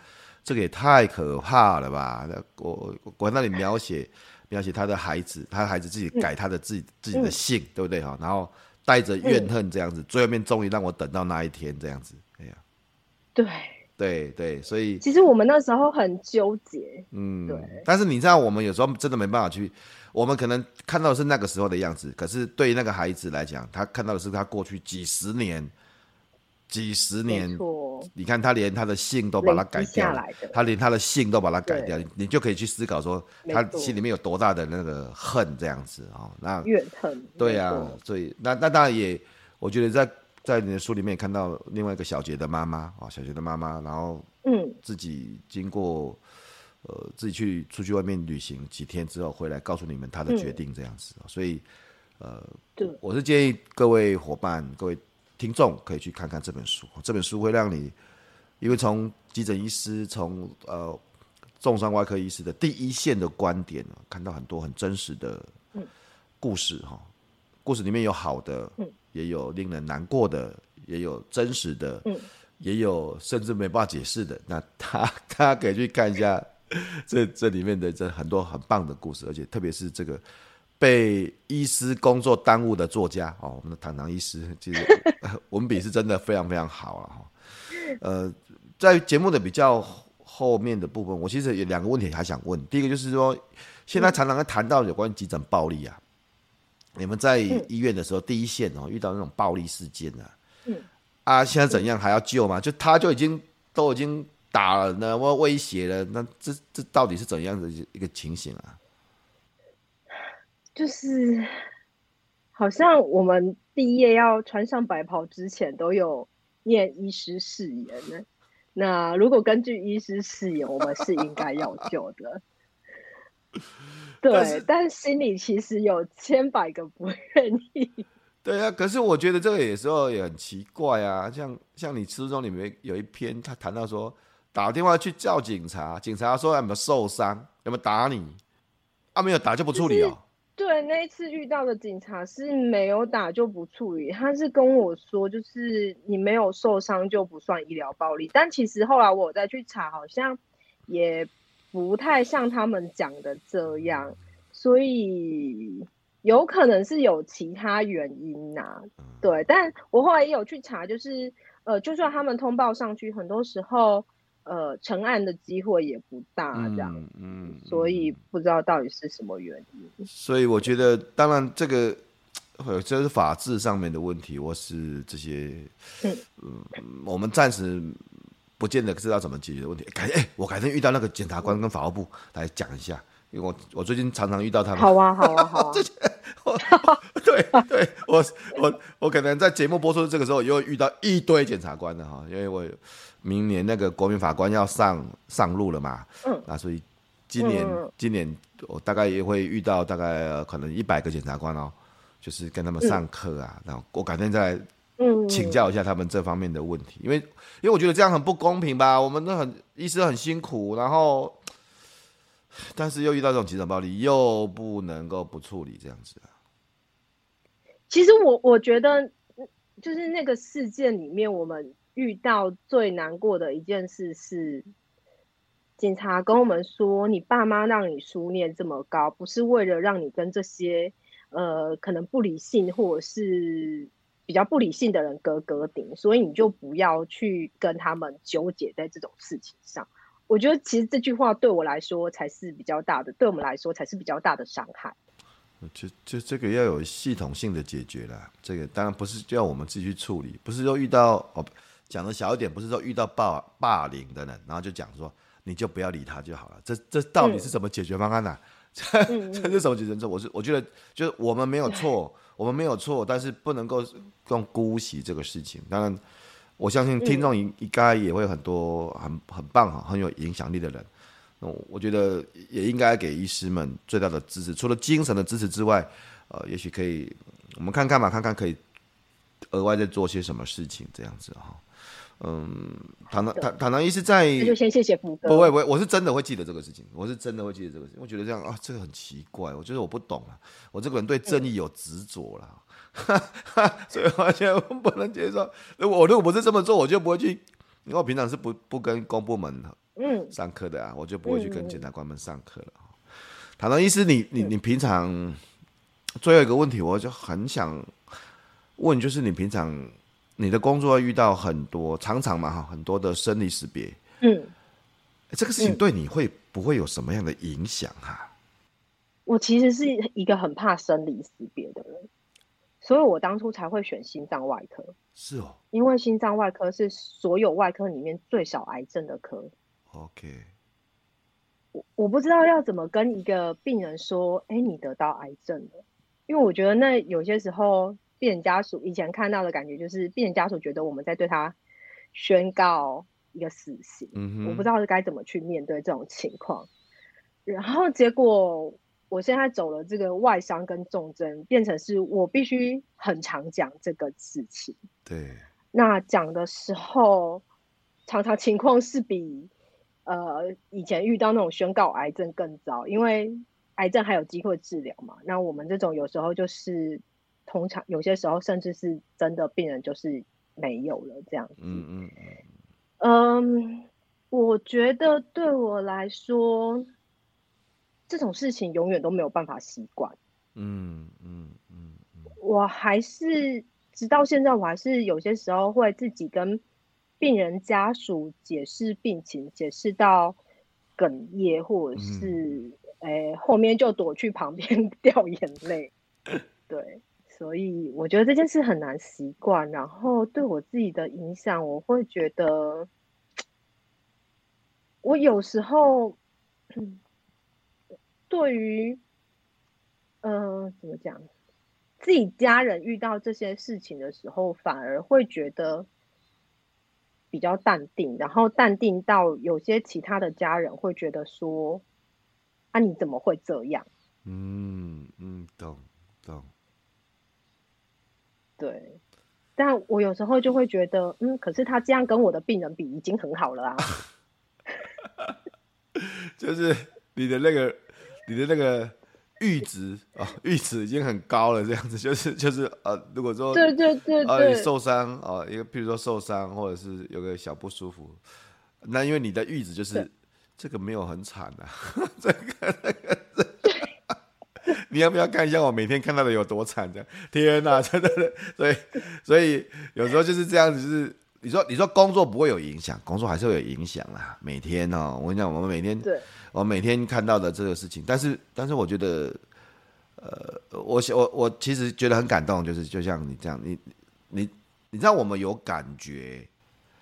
Speaker 1: 这个也太可怕了吧！我我在那里描写。描写他的孩子，他的孩子自己改他的自己、嗯、自己的姓，嗯、对不对哈？然后带着怨恨这样子，嗯、最后面终于让我等到那一天这样子，哎呀，
Speaker 2: 对
Speaker 1: 对对，所以
Speaker 2: 其实我们那时候很纠结，嗯，对。
Speaker 1: 但是你知道，我们有时候真的没办法去，我们可能看到的是那个时候的样子，可是对于那个孩子来讲，他看到的是他过去几十年。几十年，你看他连他的姓都把它改掉了，他连他的姓都把它改掉，对你就可以去思考说，他心里面有多大的那个恨这样子啊？那
Speaker 2: 怨恨，
Speaker 1: 对啊，所以那那当然也，我觉得在在你的书里面看到另外一个小杰的妈妈啊，小杰的妈妈，然后嗯，自己经过呃自己去出去外面旅行几天之后回来，告诉你们他的决定这样子，嗯、所以呃，对。我是建议各位伙伴各位。听众可以去看看这本书，这本书会让你，因为从急诊医师从呃重伤外科医师的第一线的观点，看到很多很真实的故事哈。嗯、故事里面有好的，嗯、也有令人难过的，也有真实的，嗯、也有甚至没办法解释的。那他 他可以去看一下这这里面的这很多很棒的故事，而且特别是这个被医师工作耽误的作家哦，我们的堂堂医师其实 文笔是真的非常非常好啊哈。呃，在节目的比较后面的部分，我其实有两个问题还想问。第一个就是说，现在常常在谈到有关急诊暴力啊，你们在医院的时候第一线哦，遇到那种暴力事件啊，嗯，啊，现在怎样还要救吗？就他就已经都已经打了呢，或威胁了，那这这到底是怎样的一个情形啊？
Speaker 2: 就是好像我们毕业要穿上白袍之前都有。念医师誓言呢？那如果根据医师誓言，我们是应该要救的。对，但，但心里其实有千百个不愿意。
Speaker 1: 对啊，可是我觉得这个有时候也很奇怪啊。像像你书中里面有一篇，他谈到说，打电话去叫警察，警察说有没有受伤，有没有打你？啊，没有打就不处理哦。
Speaker 2: 对，那一次遇到的警察是没有打就不处理，他是跟我说，就是你没有受伤就不算医疗暴力。但其实后来我再去查，好像也不太像他们讲的这样，所以有可能是有其他原因呐、啊。对，但我后来也有去查，就是呃，就算他们通报上去，很多时候。呃，成案的机会也不大，这样，嗯，嗯，所以不知道到底是什么原因。
Speaker 1: 所以我觉得，当然这个，这是法治上面的问题，或是这些，我们暂时不见得知道怎么解决的问题。改，哎，我改天遇到那个检察官跟法务部来讲一下，因为我我最近常常遇到他们。
Speaker 2: 好啊，好啊，好啊。
Speaker 1: 我 对对，我我我可能在节目播出这个时候，又遇到一堆检察官的哈，因为我。明年那个国民法官要上上路了嘛？嗯，那所以今年、嗯、今年我大概也会遇到大概、呃、可能一百个检察官哦，就是跟他们上课啊，嗯、然后我改天再请教一下他们这方面的问题，因为因为我觉得这样很不公平吧，我们都很医师很辛苦，然后但是又遇到这种急诊暴力，又不能够不处理这样子啊。
Speaker 2: 其实我我觉得就是那个事件里面我们。遇到最难过的一件事是，警察跟我们说，你爸妈让你书念这么高，不是为了让你跟这些呃可能不理性或者是比较不理性的人格格顶，所以你就不要去跟他们纠结在这种事情上。我觉得其实这句话对我来说才是比较大的，对我们来说才是比较大的伤害。
Speaker 1: 就就这个要有系统性的解决了，这个当然不是要我们自己去处理，不是说遇到哦。讲的小一点，不是说遇到霸霸凌的人，然后就讲说你就不要理他就好了。这这到底是什么解决方案呢、啊？嗯、这这是什么解决方案？我是我觉得，就是我们没有错，我们没有错，但是不能够用姑息这个事情。当然，我相信听众应应该也会很多很很棒哈，很有影响力的人。那我觉得也应该给医师们最大的支持，除了精神的支持之外，呃，也许可以我们看看嘛，看看可以额外再做些什么事情，这样子哈。嗯，堂堂堂堂医师在，
Speaker 2: 那就先谢谢鹏哥。
Speaker 1: 不会不会，我是真的会记得这个事情，我是真的会记得这个事情。我觉得这样啊，这个很奇怪，我觉得我不懂啊，我这个人对正义有执着了，哈哈、嗯，所以完全不能接受。如果我如果不是这么做，我就不会去，因为我平常是不不跟公部门嗯上课的啊，我就不会去跟检察官们上课了。嗯、堂堂医师，你你你平常最后一个问题，我就很想问，就是你平常。你的工作要遇到很多，常常嘛哈，很多的生离死别。嗯，这个事情对你会不会有什么样的影响哈？
Speaker 2: 我其实是一个很怕生离死别的人，所以我当初才会选心脏外科。
Speaker 1: 是哦，
Speaker 2: 因为心脏外科是所有外科里面最少癌症的科。
Speaker 1: OK，
Speaker 2: 我我不知道要怎么跟一个病人说，哎，你得到癌症了，因为我觉得那有些时候。病人家属以前看到的感觉就是，病人家属觉得我们在对他宣告一个死刑，嗯、哼我不知道是该怎么去面对这种情况。然后结果，我现在走了这个外伤跟重症，变成是我必须很常讲这个事情。
Speaker 1: 对，
Speaker 2: 那讲的时候，常常情况是比呃以前遇到那种宣告癌症更糟，因为癌症还有机会治疗嘛。那我们这种有时候就是通常有些时候甚至是真的病人就是没有了这样子。嗯嗯嗯，我觉得对我来说，这种事情永远都没有办法习惯。嗯嗯嗯，我还是直到现在，我还是有些时候会自己跟病人家属解释病情，解释到哽咽，或者是诶后面就躲去旁边 掉眼泪。对，所以我觉得这件事很难习惯，然后对我自己的影响，我会觉得我有时候对于。呃，怎么讲？自己家人遇到这些事情的时候，反而会觉得比较淡定，然后淡定到有些其他的家人会觉得说：“啊，你怎么会这样？”嗯嗯，懂懂。对，但我有时候就会觉得，嗯，可是他这样跟我的病人比，已经很好了啊。
Speaker 1: 就是你的那个，你的那个。阈值啊，阈值已经很高了，这样子就是就是呃，如果说
Speaker 2: 对对对
Speaker 1: 呃你受伤啊，一个譬如说受伤或者是有个小不舒服，那因为你的阈值就是这个没有很惨的，这个那个，这个、你要不要看一下我每天看到的有多惨这样？天哪，真的，所以所以有时候就是这样子，就是你说你说工作不会有影响，工作还是会有影响啦。每天哦，我跟你讲，我们每天对。我每天看到的这个事情，但是但是我觉得，呃，我我我其实觉得很感动，就是就像你这样，你你你知道我们有感觉，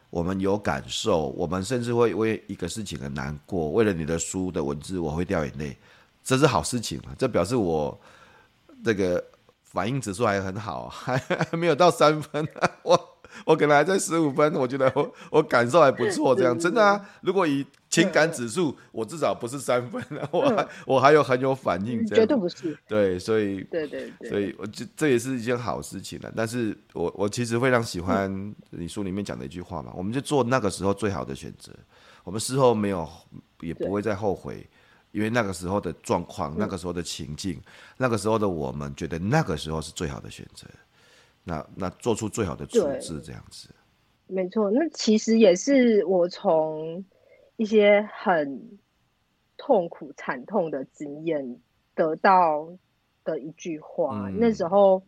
Speaker 1: 我们有感受，我们甚至会为一个事情很难过，为了你的书的文字我会掉眼泪，这是好事情嘛？这表示我这个反应指数还很好，还 还没有到三分，我。我可能还在十五分，我觉得我 我感受还不错，这样真的啊。如果以情感指数，我至少不是三分，我还我还有很有反应，这样
Speaker 2: 绝对不是。
Speaker 1: 对，所以
Speaker 2: 对对对，
Speaker 1: 所以我这这也是一件好事情了。但是我我其实非常喜欢你书里面讲的一句话嘛，我们就做那个时候最好的选择，我们事后没有也不会再后悔，因为那个时候的状况、那个时候的情境、那个时候的我们觉得那个时候是最好的选择。那那做出最好的处置，这样子，
Speaker 2: 没错。那其实也是我从一些很痛苦、惨痛的经验得到的一句话。嗯、那时候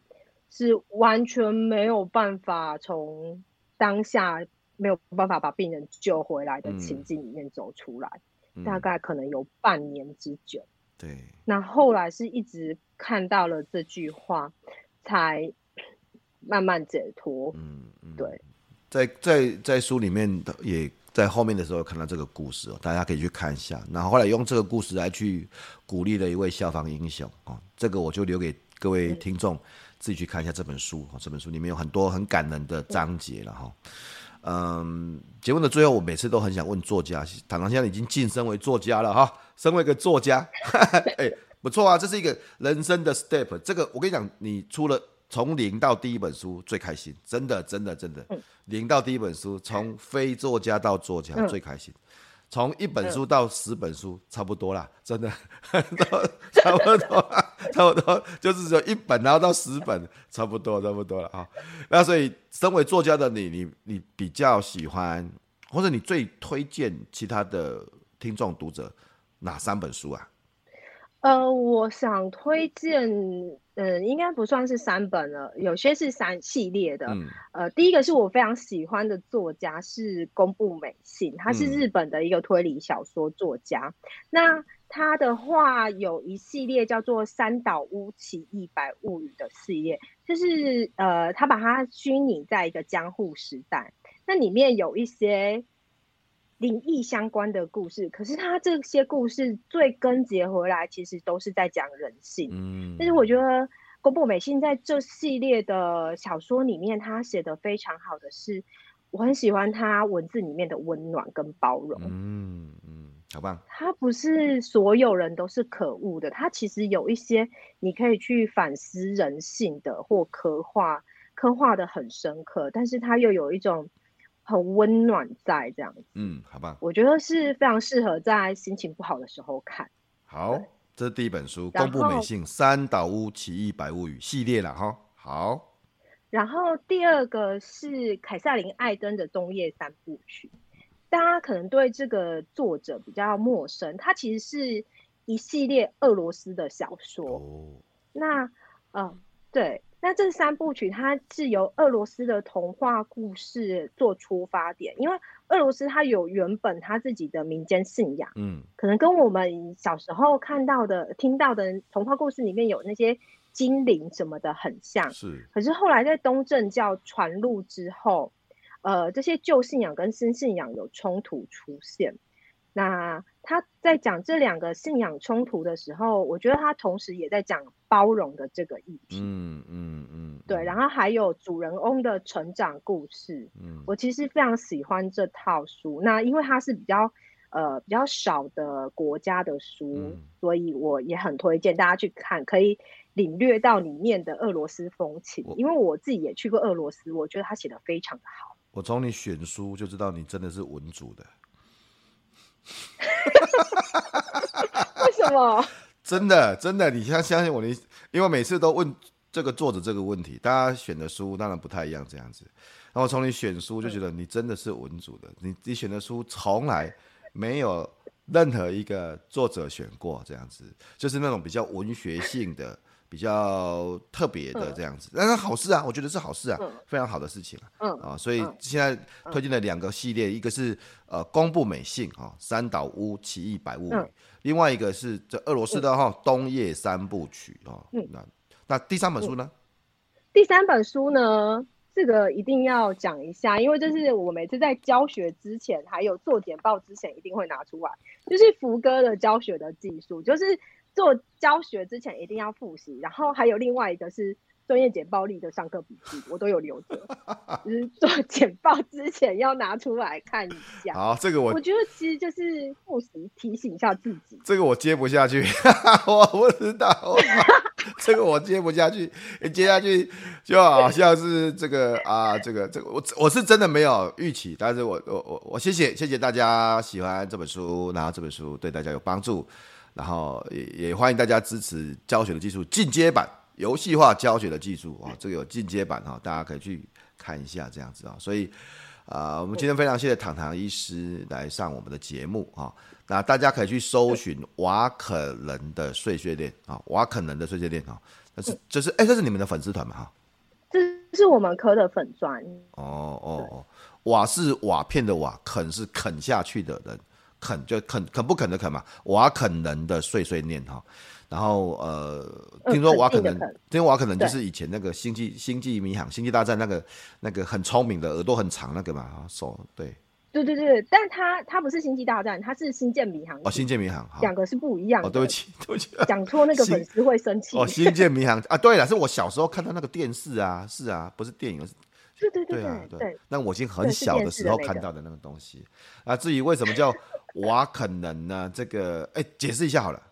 Speaker 2: 是完全没有办法从当下没有办法把病人救回来的情境里面走出来，嗯、大概可能有半年之久。
Speaker 1: 对。
Speaker 2: 那后来是一直看到了这句话，才。慢慢解脱，嗯嗯，对，
Speaker 1: 在在在书里面，也在后面的时候看到这个故事哦，大家可以去看一下。然后后来用这个故事来去鼓励了一位消防英雄哦，这个我就留给各位听众自己去看一下这本书哦。这本书里面有很多很感人的章节了哈。嗯，节目的最后，我每次都很想问作家，唐唐现在已经晋升为作家了哈，身为一个作家，哎，不错啊，这是一个人生的 step。这个我跟你讲，你出了。从零到第一本书最开心，真的真的真的，零到第一本书，从非作家到作家最开心，从一本书到十本书差不多啦，真的，差不多，差不多，就是说一本然后到十本，差不多差不多了啊。那所以，身为作家的你，你你比较喜欢，或者你最推荐其他的听众读者哪三本书啊？
Speaker 2: 呃，我想推荐。嗯，应该不算是三本了，有些是三系列的。嗯、呃，第一个是我非常喜欢的作家是宫部美幸，他是日本的一个推理小说作家。嗯、那他的话有一系列叫做《三岛屋奇一百物语》的系列，就是呃，他把它虚拟在一个江户时代，那里面有一些。灵异相关的故事，可是他这些故事最根结回来，其实都是在讲人性。嗯，但是我觉得宫部美幸在这系列的小说里面，他写的非常好的是，我很喜欢他文字里面的温暖跟包容。嗯嗯，好棒。他不是所有人都是可恶的，他其实有一些你可以去反思人性的，或刻画刻画得很深刻，但是他又有一种。很温暖在这样子。
Speaker 1: 嗯，好吧。
Speaker 2: 我觉得是非常适合在心情不好的时候看。
Speaker 1: 好，这是第一本书，宫部美幸三岛屋奇异百物语系列了哈。好。
Speaker 2: 然后第二个是凯瑟琳艾登的冬夜三部曲，大家可能对这个作者比较陌生，它其实是一系列俄罗斯的小说。哦、那，嗯、呃，对。那这三部曲，它是由俄罗斯的童话故事做出发点，因为俄罗斯它有原本它自己的民间信仰，嗯，可能跟我们小时候看到的、听到的童话故事里面有那些精灵什么的很像，
Speaker 1: 是。
Speaker 2: 可是后来在东正教传入之后，呃，这些旧信仰跟新信仰有冲突出现。那他在讲这两个信仰冲突的时候，我觉得他同时也在讲包容的这个议题。
Speaker 1: 嗯嗯嗯，
Speaker 2: 对。然后还有主人翁的成长故事。嗯，我其实非常喜欢这套书。那因为它是比较呃比较少的国家的书，嗯，所以我也很推荐大家去看，可以领略到里面的俄罗斯风情。因为我自己也去过俄罗斯，我觉得他写的非常的好。
Speaker 1: 我从你选书就知道你真的是文主的。
Speaker 2: 为什么？
Speaker 1: 真的，真的，你相相信我，你因为每次都问这个作者这个问题，大家选的书当然不太一样，这样子。然后从你选书就觉得你真的是文主的，你你选的书从来没有任何一个作者选过，这样子，就是那种比较文学性的。比较特别的这样子，那、嗯、是好事啊，我觉得是好事啊，嗯、非常好的事情啊，嗯。啊，所以现在推荐了两个系列，嗯、一个是呃宫部美幸啊，三岛屋奇异百物语，嗯、另外一个是这俄罗斯的哈、嗯、冬夜三部曲啊，嗯，那那第三本书呢？
Speaker 2: 第三本书呢，这个一定要讲一下，因为这是我每次在教学之前，还有做简报之前一定会拿出来，就是福哥的教学的技术，就是。做教学之前一定要复习，然后还有另外一个是专业简报力的上课笔记，我都有留着，就是做简报之前要拿出来看一下。
Speaker 1: 好，这个我
Speaker 2: 我觉得其实就是复习提醒一下自己。
Speaker 1: 这个我接不下去，我不知道，这个我接不下去，接下去就好像是这个啊，这个这个我我是真的没有预期，但是我我我我谢谢谢谢大家喜欢这本书，然后这本书对大家有帮助。然后也也欢迎大家支持教学的技术进阶版，游戏化教学的技术啊，这个有进阶版哈，大家可以去看一下这样子啊。所以啊、呃，我们今天非常谢谢糖糖医师来上我们的节目啊。那大家可以去搜寻瓦肯人的碎碎念啊，瓦肯人的碎碎念啊。那是这是哎，这是你们的粉丝团嘛？哈，
Speaker 2: 这是我们科的粉专。
Speaker 1: 哦哦哦，瓦是瓦片的瓦，肯是啃下去的人。啃就啃，啃不啃的啃嘛。瓦肯人的碎碎念哈，然后呃，听说瓦肯人，听说瓦肯人就是以前那个星际星际迷航、星际大战那个那个很聪明的耳朵很长那个嘛，手对。
Speaker 2: 对对对，但他他不是星际大战，他是星舰迷航。
Speaker 1: 哦，星舰迷航，
Speaker 2: 两个是不一样的。
Speaker 1: 哦，对不起，对不起，
Speaker 2: 讲错那个粉丝会生气。
Speaker 1: 哦，星舰迷航啊，对了，是我小时候看到那个电视啊，是啊，不是电影。
Speaker 2: 对 对对对啊，对。
Speaker 1: 那我已经很小的时候看到的那个东西啊，至于为什么叫 瓦肯人呢？这个哎，解释一下好了。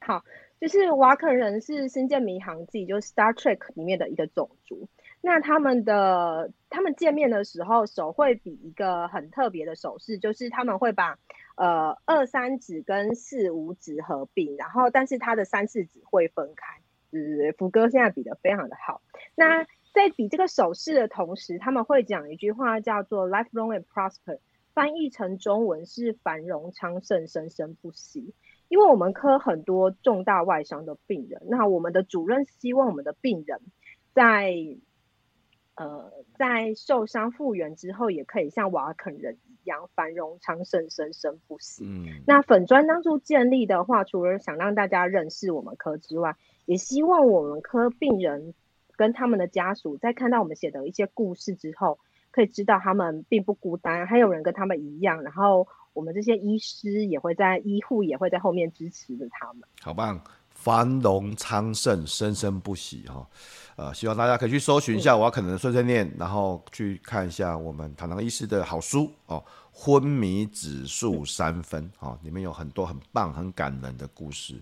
Speaker 2: 好，就是瓦肯人是《星舰迷航记》就是 Star Trek 里面的一个种族。那他们的他们见面的时候，手会比一个很特别的手势，就是他们会把呃二三指跟四五指合并，然后但是他的三四指会分开。是福哥现在比的非常的好。那在比这个手势的同时，他们会讲一句话叫做 “Life long and prosper”，翻译成中文是“繁荣昌盛，生生不息”。因为我们科很多重大外伤的病人，那我们的主任希望我们的病人在呃在受伤复原之后，也可以像瓦肯人一样繁荣昌盛，生生不息。嗯，那粉砖当初建立的话，除了想让大家认识我们科之外，也希望我们科病人。跟他们的家属在看到我们写的一些故事之后，可以知道他们并不孤单，还有人跟他们一样。然后我们这些医师也会在医护也会在后面支持着他们。
Speaker 1: 好棒，繁荣昌盛，生生不息哈。呃，希望大家可以去搜寻一下，瓦肯人的碎碎念，然后去看一下我们唐唐医师的好书哦，《昏迷指数三分》哦，里面有很多很棒、很感人的故事。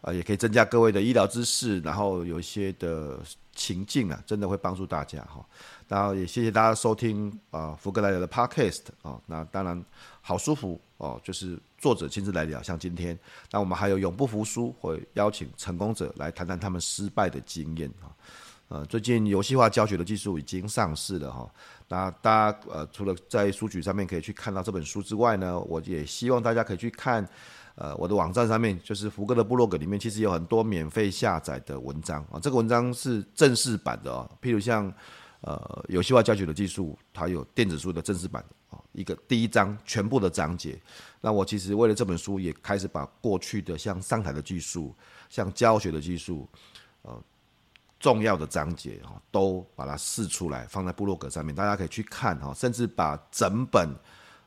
Speaker 1: 啊，也可以增加各位的医疗知识，然后有一些的情境啊，真的会帮助大家哈。然后也谢谢大家收听啊，福格来聊的 Podcast 啊，那当然好舒服哦，就是作者亲自来聊，像今天，那我们还有永不服输，会邀请成功者来谈谈他们失败的经验啊。呃，最近游戏化教学的技术已经上市了哈。那大家呃，除了在书局上面可以去看到这本书之外呢，我也希望大家可以去看呃我的网站上面，就是福哥的部落格里面，其实有很多免费下载的文章啊。这个文章是正式版的哦，譬如像呃游戏化教学的技术，它有电子书的正式版啊，一个第一章全部的章节。那我其实为了这本书，也开始把过去的像上台的技术，像教学的技术，呃。重要的章节哈，都把它释出来，放在部落格上面，大家可以去看哈，甚至把整本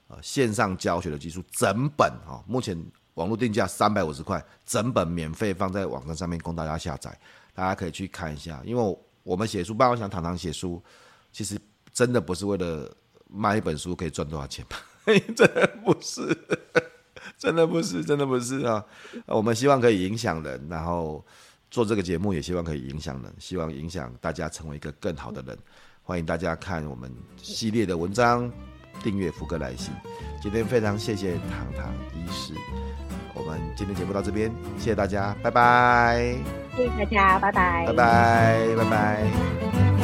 Speaker 1: 呃线上教学的技术整本哈，目前网络定价三百五十块，整本免费放在网站上面供大家下载，大家可以去看一下。因为我们写书，办公想堂堂写书，其实真的不是为了卖一本书可以赚多少钱吧？真的不是，真的不是，真的不是啊！我们希望可以影响人，然后。做这个节目也希望可以影响人，希望影响大家成为一个更好的人。欢迎大家看我们系列的文章，订阅福哥来信。今天非常谢谢糖糖医师，我们今天节目到这边，谢谢大家，拜拜。
Speaker 2: 谢谢大家，拜拜，
Speaker 1: 拜拜，拜拜。